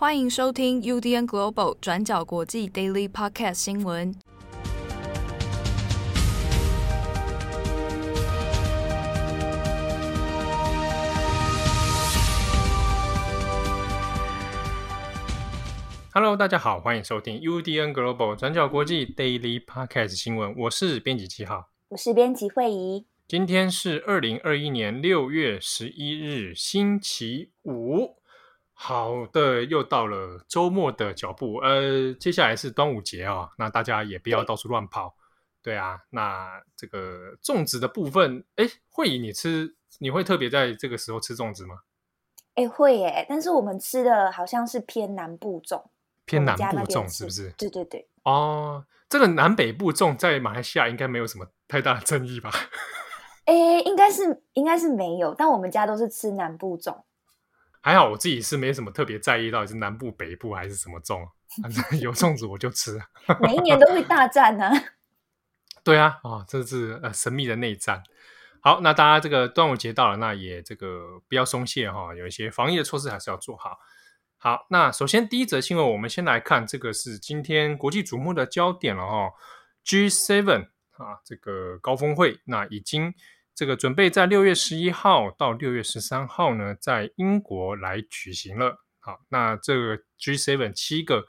欢迎收听 UDN Global 转角国际 Daily Podcast 新闻。Hello，大家好，欢迎收听 UDN Global 转角国际 Daily Podcast 新闻。我是编辑七号，我是编辑惠仪。今天是二零二一年六月十一日，星期五。好的，又到了周末的脚步。呃，接下来是端午节啊、哦，那大家也不要到处乱跑。对，啊，那这个粽子的部分，哎，惠仪，你吃你会特别在这个时候吃粽子吗？哎，会耶，但是我们吃的好像是偏南部粽，偏南部粽是不是？对对对。哦，这个南北部粽在马来西亚应该没有什么太大的争议吧？哎，应该是应该是没有，但我们家都是吃南部粽。还好我自己是没什么特别在意到底是南部北部还是什么粽，反正有粽子我就吃。每一年都会大战呢、啊。对啊，啊、哦，这是呃神秘的内战。好，那大家这个端午节到了，那也这个不要松懈哈、哦，有一些防疫的措施还是要做好。好，那首先第一则新闻，我们先来看这个是今天国际瞩目的焦点了哈、哦，G7 啊这个高峰会，那已经。这个准备在六月十一号到六月十三号呢，在英国来举行了。好，那这个 G7 七个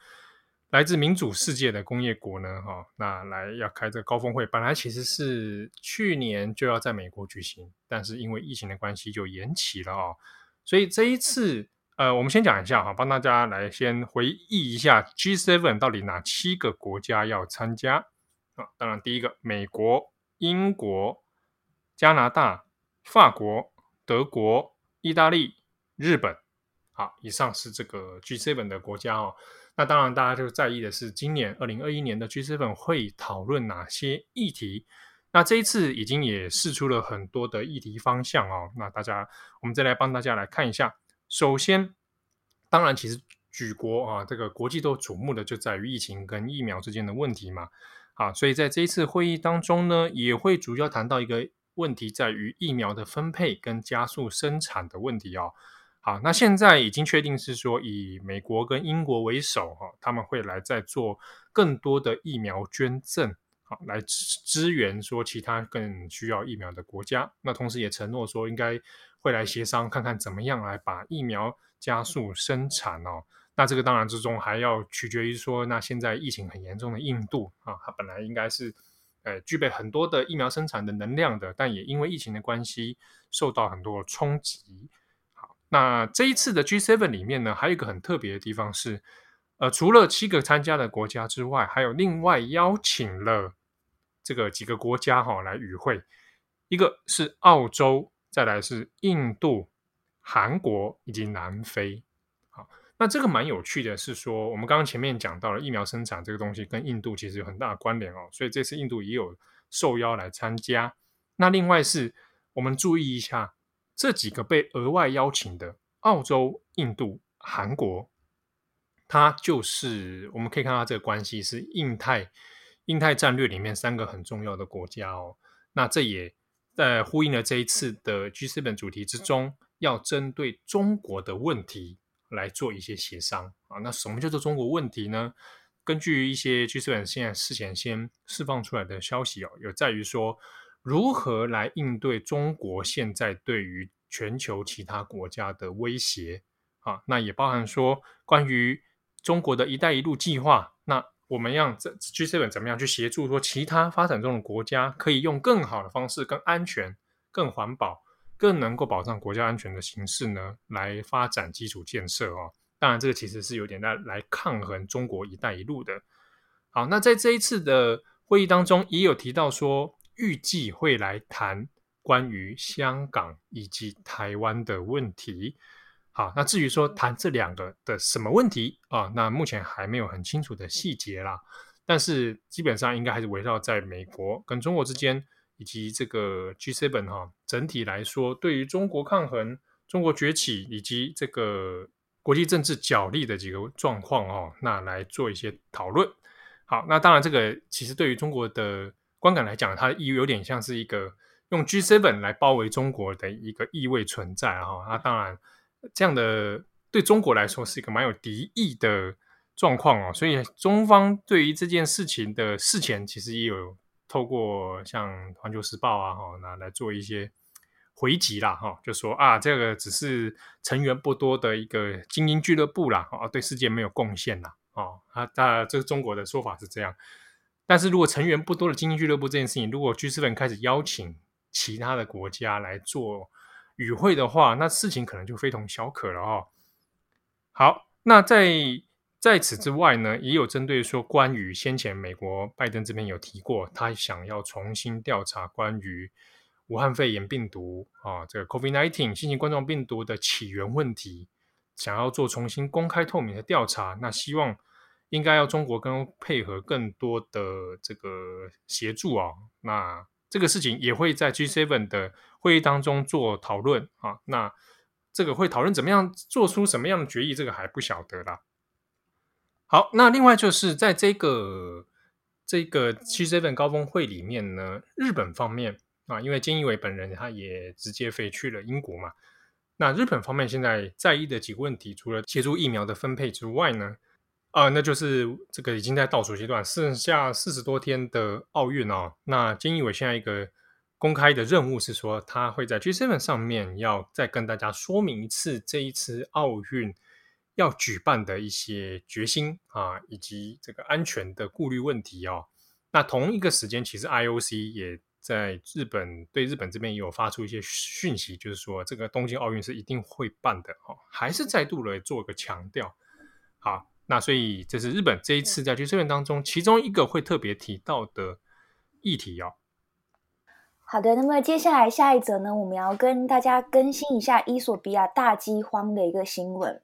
来自民主世界的工业国呢，哈，那来要开这个高峰会，本来其实是去年就要在美国举行，但是因为疫情的关系就延期了哦。所以这一次，呃，我们先讲一下哈，帮大家来先回忆一下 G7 到底哪七个国家要参加啊？当然，第一个美国、英国。加拿大、法国、德国、意大利、日本，好，以上是这个 G7 的国家哦。那当然，大家就在意的是今年二零二一年的 G7 会讨论哪些议题。那这一次已经也试出了很多的议题方向哦。那大家，我们再来帮大家来看一下。首先，当然，其实举国啊，这个国际都瞩目的就在于疫情跟疫苗之间的问题嘛。啊，所以在这一次会议当中呢，也会主要谈到一个。问题在于疫苗的分配跟加速生产的问题哦。好，那现在已经确定是说以美国跟英国为首哈，他们会来再做更多的疫苗捐赠，好，来支支援说其他更需要疫苗的国家。那同时也承诺说应该会来协商，看看怎么样来把疫苗加速生产哦。那这个当然之中还要取决于说，那现在疫情很严重的印度啊，它本来应该是。呃，具备很多的疫苗生产的能量的，但也因为疫情的关系受到很多冲击。好，那这一次的 G7 里面呢，还有一个很特别的地方是，呃，除了七个参加的国家之外，还有另外邀请了这个几个国家哈、哦、来与会，一个是澳洲，再来是印度、韩国以及南非。那这个蛮有趣的是说，我们刚刚前面讲到了疫苗生产这个东西跟印度其实有很大的关联哦，所以这次印度也有受邀来参加。那另外是我们注意一下这几个被额外邀请的澳洲、印度、韩国，它就是我们可以看到这个关系是印太印太战略里面三个很重要的国家哦。那这也在呼应了这一次的 G7 主题之中，要针对中国的问题。来做一些协商啊，那什么叫做中国问题呢？根据一些 G7 现在事前先释放出来的消息哦，有在于说如何来应对中国现在对于全球其他国家的威胁啊，那也包含说关于中国的一带一路计划，那我们让这 G7 怎么样去协助说其他发展中的国家可以用更好的方式、更安全、更环保。更能够保障国家安全的形式呢，来发展基础建设哦。当然，这个其实是有点来来抗衡中国“一带一路”的。好，那在这一次的会议当中，也有提到说，预计会来谈关于香港以及台湾的问题。好，那至于说谈这两个的什么问题啊，那目前还没有很清楚的细节啦。但是基本上应该还是围绕在美国跟中国之间。以及这个 G7 哈，整体来说，对于中国抗衡、中国崛起以及这个国际政治角力的几个状况哦，那来做一些讨论。好，那当然，这个其实对于中国的观感来讲，它的意义有点像是一个用 G7 来包围中国的一个意味存在哈。那当然，这样的对中国来说是一个蛮有敌意的状况哦，所以中方对于这件事情的事前，其实也有透过像《环球时报》啊，哈，那来做一些回击啦，哈，就说啊，这个只是成员不多的一个精英俱乐部啦，啊，对世界没有贡献啦，哦，啊，那这个中国的说法是这样。但是如果成员不多的精英俱乐部这件事情，如果 G7 开始邀请其他的国家来做与会的话，那事情可能就非同小可了哦。好，那在在此之外呢，也有针对说，关于先前美国拜登这边有提过，他想要重新调查关于武汉肺炎病毒啊，这个 COVID-19 新型冠状病毒的起源问题，想要做重新公开透明的调查。那希望应该要中国跟配合更多的这个协助啊。那这个事情也会在 G7 的会议当中做讨论啊。那这个会讨论怎么样做出什么样的决议，这个还不晓得啦。好，那另外就是在这个这个 G7 高峰会里面呢，日本方面啊，因为菅义伟本人他也直接飞去了英国嘛。那日本方面现在在意的几个问题，除了协助疫苗的分配之外呢，啊，那就是这个已经在倒数阶段，剩下四十多天的奥运哦。那菅义伟现在一个公开的任务是说，他会在 G7 上面要再跟大家说明一次这一次奥运。要举办的一些决心啊，以及这个安全的顾虑问题哦。那同一个时间，其实 IOC 也在日本对日本这边也有发出一些讯息，就是说这个东京奥运是一定会办的哦，还是再度来做一个强调。好，那所以这是日本这一次在 G7 当中其中一个会特别提到的议题哦。好的，那么接下来下一则呢，我们要跟大家更新一下伊索比亚大饥荒的一个新闻。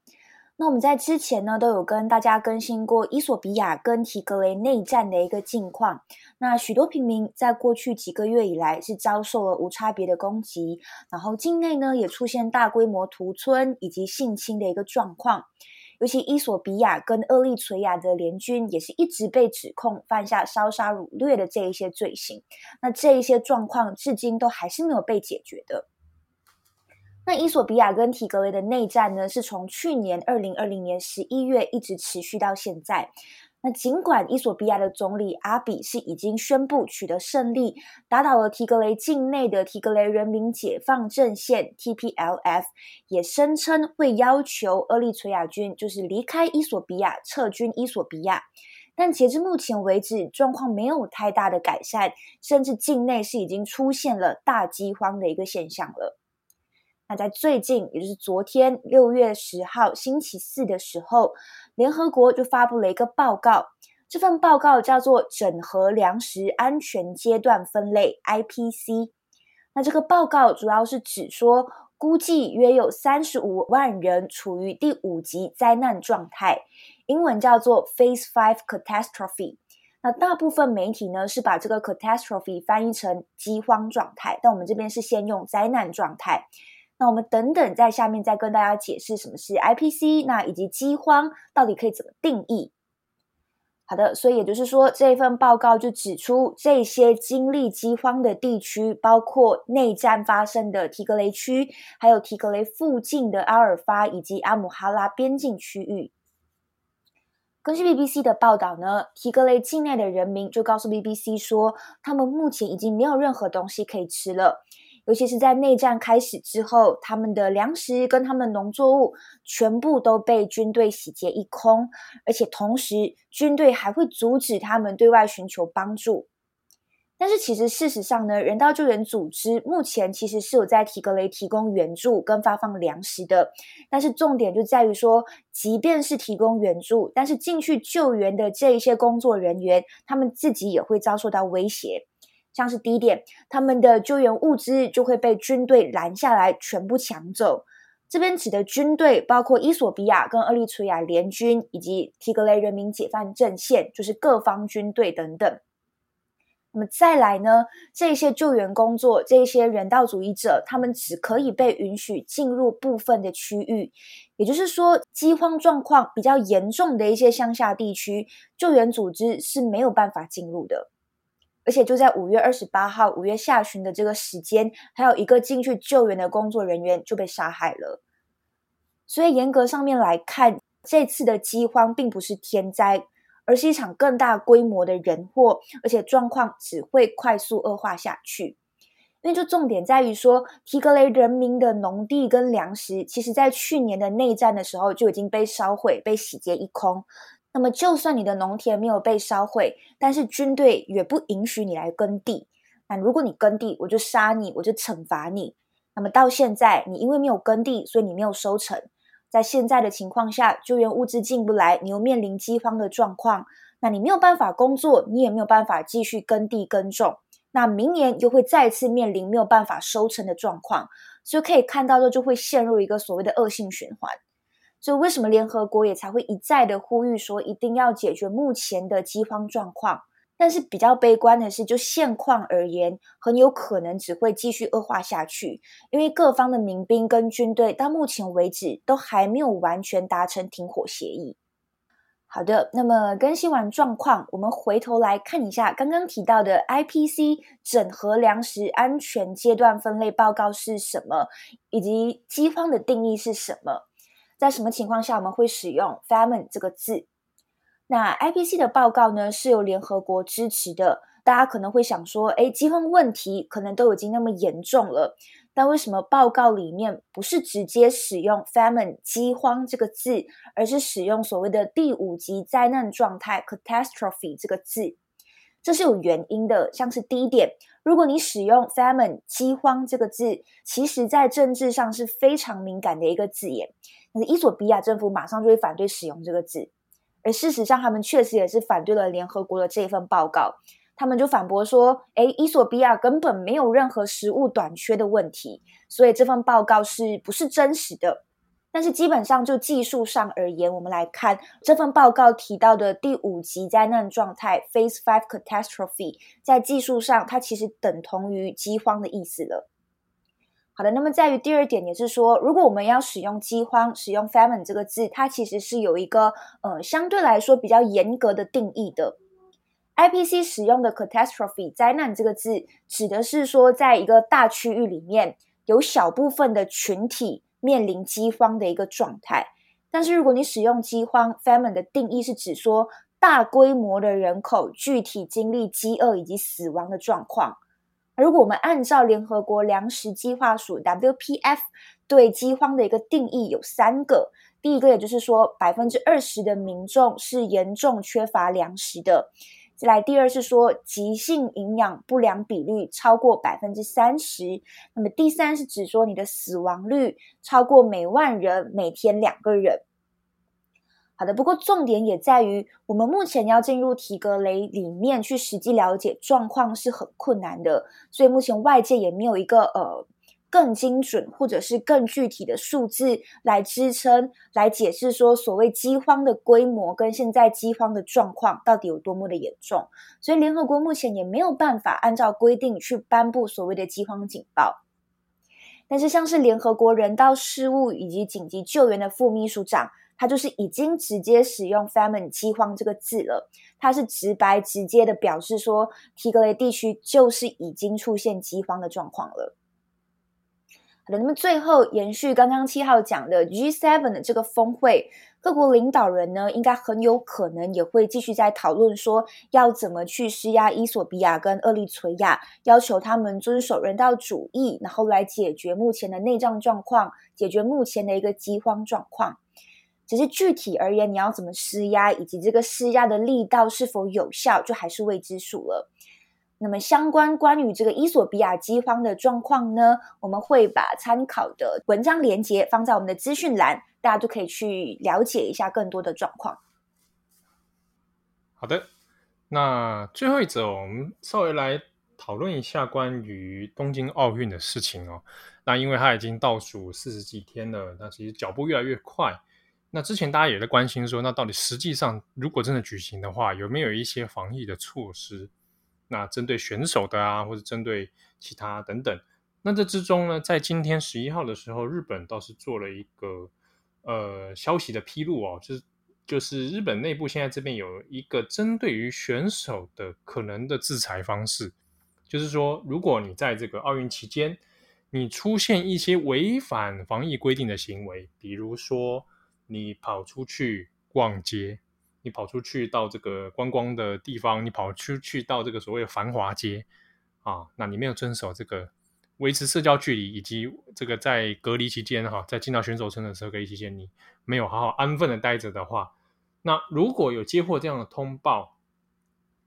那我们在之前呢，都有跟大家更新过伊索比亚跟提格雷内战的一个近况。那许多平民在过去几个月以来是遭受了无差别的攻击，然后境内呢也出现大规模屠村以及性侵的一个状况。尤其伊索比亚跟厄立垂亚的联军也是一直被指控犯下烧杀掳掠的这一些罪行。那这一些状况至今都还是没有被解决的。那伊索比亚跟提格雷的内战呢，是从去年二零二零年十一月一直持续到现在。那尽管伊索比亚的总理阿比是已经宣布取得胜利，打倒了提格雷境内的提格雷人民解放阵线 （TPLF），也声称会要求厄立垂亚军就是离开伊索比亚，撤军伊索比亚。但截至目前为止，状况没有太大的改善，甚至境内是已经出现了大饥荒的一个现象了。那在最近，也就是昨天六月十号星期四的时候，联合国就发布了一个报告。这份报告叫做《整合粮食安全阶段分类 （IPC）》。那这个报告主要是指说，估计约有三十五万人处于第五级灾难状态，英文叫做 Phase Five Catastrophe。那大部分媒体呢是把这个 catastrophe 翻译成饥荒状态，但我们这边是先用灾难状态。那我们等等在下面再跟大家解释什么是 IPC，那以及饥荒到底可以怎么定义。好的，所以也就是说，这份报告就指出，这些经历饥荒的地区，包括内战发生的提格雷区，还有提格雷附近的阿尔法以及阿姆哈拉边境区域。根据 BBC 的报道呢，提格雷境内的人民就告诉 BBC 说，他们目前已经没有任何东西可以吃了。尤其是在内战开始之后，他们的粮食跟他们的农作物全部都被军队洗劫一空，而且同时军队还会阻止他们对外寻求帮助。但是其实事实上呢，人道救援组织目前其实是有在提格雷提供援助跟发放粮食的，但是重点就在于说，即便是提供援助，但是进去救援的这一些工作人员，他们自己也会遭受到威胁。像是第一点，他们的救援物资就会被军队拦下来，全部抢走。这边指的军队包括伊索比亚跟厄立垂亚联军，以及提格雷人民解放阵线，就是各方军队等等。那么再来呢，这些救援工作，这些人道主义者，他们只可以被允许进入部分的区域，也就是说，饥荒状况比较严重的一些乡下地区，救援组织是没有办法进入的。而且就在五月二十八号，五月下旬的这个时间，还有一个进去救援的工作人员就被杀害了。所以严格上面来看，这次的饥荒并不是天灾，而是一场更大规模的人祸，而且状况只会快速恶化下去。因为就重点在于说，提格雷人民的农地跟粮食，其实在去年的内战的时候就已经被烧毁、被洗劫一空。那么，就算你的农田没有被烧毁，但是军队也不允许你来耕地。那如果你耕地，我就杀你，我就惩罚你。那么到现在，你因为没有耕地，所以你没有收成。在现在的情况下，救援物资进不来，你又面临饥荒的状况，那你没有办法工作，你也没有办法继续耕地耕种。那明年又会再次面临没有办法收成的状况，所以可以看到，这就会陷入一个所谓的恶性循环。所以为什么联合国也才会一再的呼吁说，一定要解决目前的饥荒状况？但是比较悲观的是，就现况而言，很有可能只会继续恶化下去，因为各方的民兵跟军队到目前为止都还没有完全达成停火协议。好的，那么更新完状况，我们回头来看一下刚刚提到的 IPC 整合粮食安全阶段分类报告是什么，以及饥荒的定义是什么，在什么情况下我们会使用 famine 这个字？那 IPC 的报告呢，是由联合国支持的。大家可能会想说，诶，饥荒问题可能都已经那么严重了。但为什么报告里面不是直接使用 famine 饥荒这个字，而是使用所谓的第五级灾难状态 catastrophe 这个字？这是有原因的。像是第一点，如果你使用 famine 饥荒这个字，其实在政治上是非常敏感的一个字眼。那伊索比亚政府马上就会反对使用这个字，而事实上，他们确实也是反对了联合国的这份报告。他们就反驳说：“诶，伊索比亚根本没有任何食物短缺的问题，所以这份报告是不是真实的？但是基本上就技术上而言，我们来看这份报告提到的第五级灾难状态 （Phase Five Catastrophe），在技术上它其实等同于饥荒的意思了。好的，那么在于第二点，也是说，如果我们要使用饥荒、使用 famine 这个字，它其实是有一个呃相对来说比较严格的定义的。” IPC 使用的 catastrophe 灾难这个字，指的是说，在一个大区域里面，有小部分的群体面临饥荒的一个状态。但是，如果你使用饥荒 famine 的定义，是指说大规模的人口具体经历饥饿以及死亡的状况。如果我们按照联合国粮食计划署 WPF 对饥荒的一个定义，有三个。第一个，也就是说，百分之二十的民众是严重缺乏粮食的。再来，第二是说急性营养不良比率超过百分之三十。那么第三是指说你的死亡率超过每万人每天两个人。好的，不过重点也在于，我们目前要进入提格雷里面去实际了解状况是很困难的，所以目前外界也没有一个呃。更精准或者是更具体的数字来支撑、来解释说所谓饥荒的规模跟现在饥荒的状况到底有多么的严重，所以联合国目前也没有办法按照规定去颁布所谓的饥荒警报。但是像是联合国人道事务以及紧急救援的副秘书长，他就是已经直接使用 famine 饥荒这个字了，他是直白直接的表示说，提格雷地区就是已经出现饥荒的状况了。好的，那么最后延续刚刚七号讲的 G7 的这个峰会，各国领导人呢，应该很有可能也会继续在讨论说，要怎么去施压伊索比亚跟厄立垂亚，要求他们遵守人道主义，然后来解决目前的内战状况，解决目前的一个饥荒状况。只是具体而言，你要怎么施压，以及这个施压的力道是否有效，就还是未知数了。那么，相关关于这个伊索比亚饥荒的状况呢，我们会把参考的文章连接放在我们的资讯栏，大家都可以去了解一下更多的状况。好的，那最后一则，我们稍微来讨论一下关于东京奥运的事情哦。那因为它已经倒数四十几天了，那其实脚步越来越快。那之前大家也在关心说，那到底实际上如果真的举行的话，有没有一些防疫的措施？那针对选手的啊，或者针对其他等等，那这之中呢，在今天十一号的时候，日本倒是做了一个呃消息的披露哦，就是就是日本内部现在这边有一个针对于选手的可能的制裁方式，就是说，如果你在这个奥运期间，你出现一些违反防疫规定的行为，比如说你跑出去逛街，你跑出去到这个观光的地方，你跑出去到这个所谓繁华街啊，那你没有遵守这个维持社交距离，以及这个在隔离期间哈，在进到选手村的时候隔离期间，你没有好好安分的待着的话，那如果有接获这样的通报，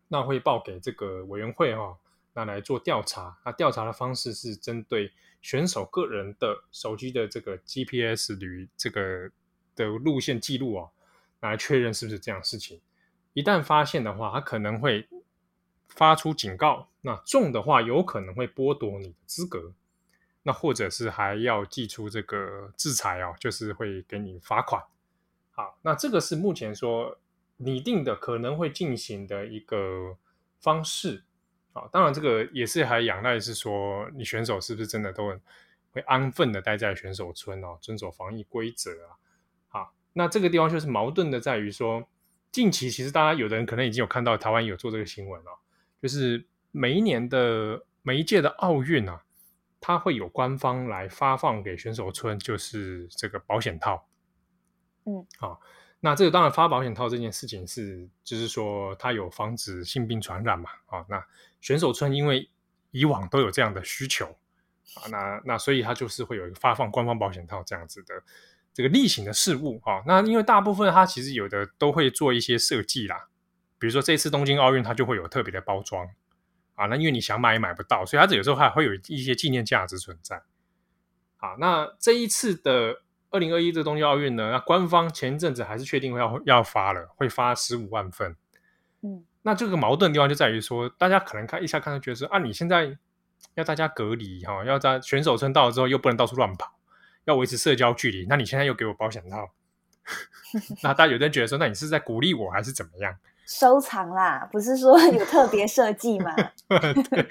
那会报给这个委员会哈，那来做调查。那调查的方式是针对选手个人的手机的这个 GPS 旅这个的路线记录啊，来确认是不是这样的事情。一旦发现的话，他可能会发出警告。那重的话，有可能会剥夺你的资格。那或者是还要寄出这个制裁哦，就是会给你罚款。好，那这个是目前说拟定的可能会进行的一个方式。啊，当然这个也是还仰赖是说你选手是不是真的都会安分的待在选手村哦，遵守防疫规则啊。好，那这个地方就是矛盾的在于说，近期其实大家有的人可能已经有看到台湾有做这个新闻了，就是每一年的每一届的奥运啊，它会有官方来发放给选手村，就是这个保险套。嗯，好。那这个当然发保险套这件事情是，就是说它有防止性病传染嘛，啊，那选手村因为以往都有这样的需求啊，那那所以它就是会有一个发放官方保险套这样子的这个例行的事务啊，那因为大部分它其实有的都会做一些设计啦，比如说这次东京奥运它就会有特别的包装啊，那因为你想买也买不到，所以它这有时候还会有一些纪念价值存在。好，那这一次的。二零二一这东京奥运呢，那官方前一阵子还是确定要要发了，会发十五万份。嗯，那这个矛盾的地方就在于说，大家可能看一下看到觉得说啊，你现在要大家隔离哈，要在选手村到了之后又不能到处乱跑，要维持社交距离，那你现在又给我保险套，那大家有的人觉得说，那你是在鼓励我还是怎么样？收藏啦，不是说 有特别设计吗？对，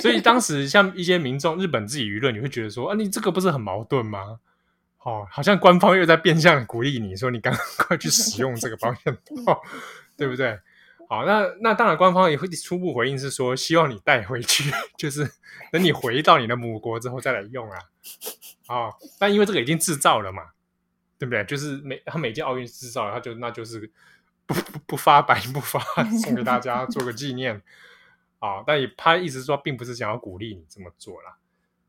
所以当时像一些民众，日本自己舆论，你会觉得说啊，你这个不是很矛盾吗？哦，好像官方又在变相鼓励你说，你赶快去使用这个保险 套，对不对？好，那那当然，官方也会初步回应是说，希望你带回去，就是等你回到你的母国之后再来用啊。哦，但因为这个已经制造了嘛，对不对？就是每他每届奥运制造了，他就那就是不不不发白不发，送给大家做个纪念啊、哦。但也他意思说，并不是想要鼓励你这么做啦。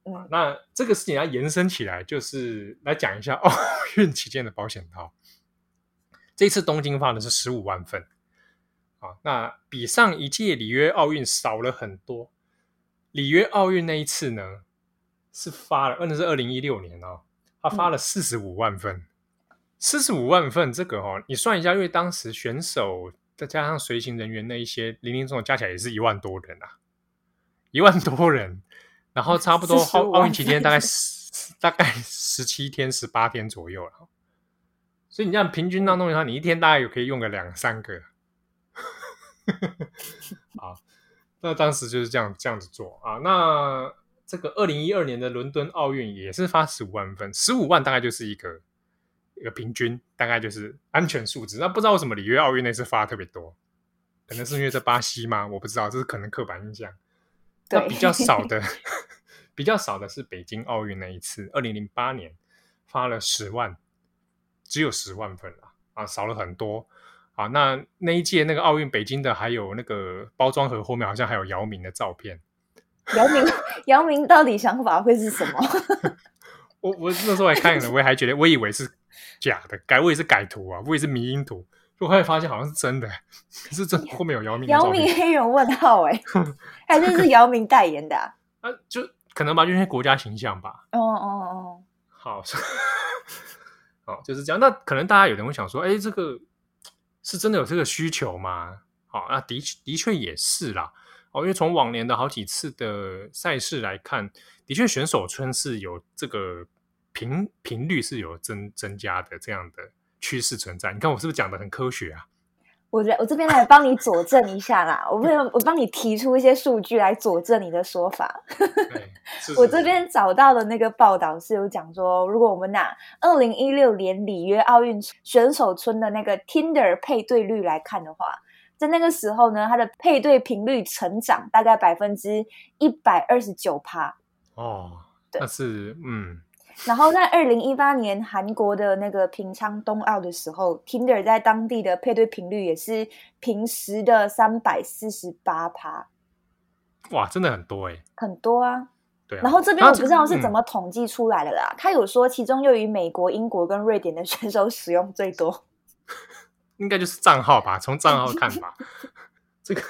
嗯，那这个事情要延伸起来，就是来讲一下奥运期间的保险套。这次东京发的是十五万份，啊，那比上一届里约奥运少了很多。里约奥运那一次呢，是发了，那是二零一六年哦，他发了四十五万份。四十五万份，这个哦，你算一下，因为当时选手再加上随行人员那一些零零总总加起来也是一万多人啊，一万多人。然后差不多奥奥运期间大概十大概十七天十八天左右了，所以你这样平均当中的话，你一天大概有可以用个两三个。啊，那当时就是这样这样子做啊。那这个二零一二年的伦敦奥运也是发十五万份，十五万大概就是一个一个平均，大概就是安全数值。那不知道为什么里约奥运那次发特别多，可能是因为在巴西吗？我不知道，这是可能刻板印象。那比较少的，比较少的是北京奥运那一次，二零零八年发了十万，只有十万份了啊，少了很多啊。那那一届那个奥运北京的，还有那个包装盒后面好像还有姚明的照片。姚明，姚明到底想法会是什么？我我那时候还看了，我也还觉得，我以为是假的，改我也是改图啊，我也是迷因图。就后来发现好像是真的，可是这 后面有姚明。姚明黑人问号哎，还是是姚明代言的啊？啊，就可能吧，就因为国家形象吧。哦哦哦，好，好，就是这样。那可能大家有人会想说，哎，这个是真的有这个需求吗？好，那的确的确也是啦。哦，因为从往年的好几次的赛事来看，的确选手村是有这个频频率是有增增加的这样的。趋势存在，你看我是不是讲的很科学啊？我来，我这边来帮你佐证一下啦。我为 我帮你提出一些数据来佐证你的说法。我这边找到的那个报道是有讲说，如果我们拿二零一六年里约奥运选手村的那个 Tinder 配对率来看的话，在那个时候呢，它的配对频率成长大概百分之一百二十九趴。哦。对，那是嗯。然后在二零一八年韩国的那个平昌冬奥的时候，Tinder 在当地的配对频率也是平时的三百四十八趴。哇，真的很多哎、欸，很多啊。对啊。然后这边我不知道是怎么统计出来的啦。他、嗯、有说，其中又以美国、英国跟瑞典的选手使用最多。应该就是账号吧，从账号看吧。这个，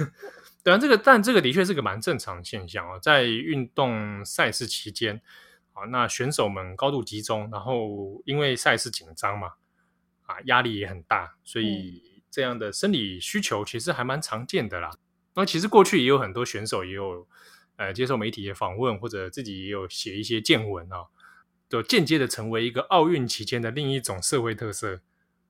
对啊，这个，但这个的确是个蛮正常的现象哦，在运动赛事期间。啊，那选手们高度集中，然后因为赛事紧张嘛，啊，压力也很大，所以这样的生理需求其实还蛮常见的啦。那其实过去也有很多选手也有呃接受媒体的访问，或者自己也有写一些见闻啊，就间接的成为一个奥运期间的另一种社会特色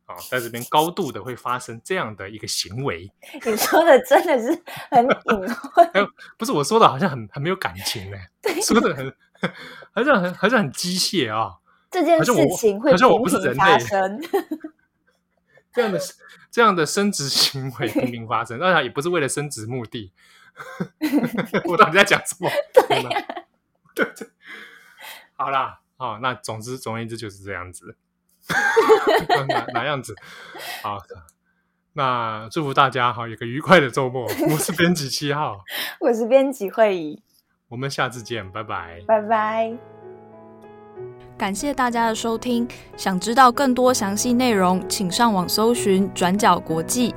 啊，在这边高度的会发生这样的一个行为。你说的真的是很隐晦，不是我说的，好像很很没有感情哎，说的很。好像很好像很机械啊、哦！这件事情会频频发生，这样的这样的生殖行为频频发生，当然也不是为了生殖目的。我到底在讲什么？对、啊、对对，好啦，好，那总之总而言之就是这样子。哪哪样子？好，那祝福大家好，有个愉快的周末。我是编辑七号，我是编辑会议。我们下次见，拜拜，拜拜。感谢大家的收听，想知道更多详细内容，请上网搜寻转角国际。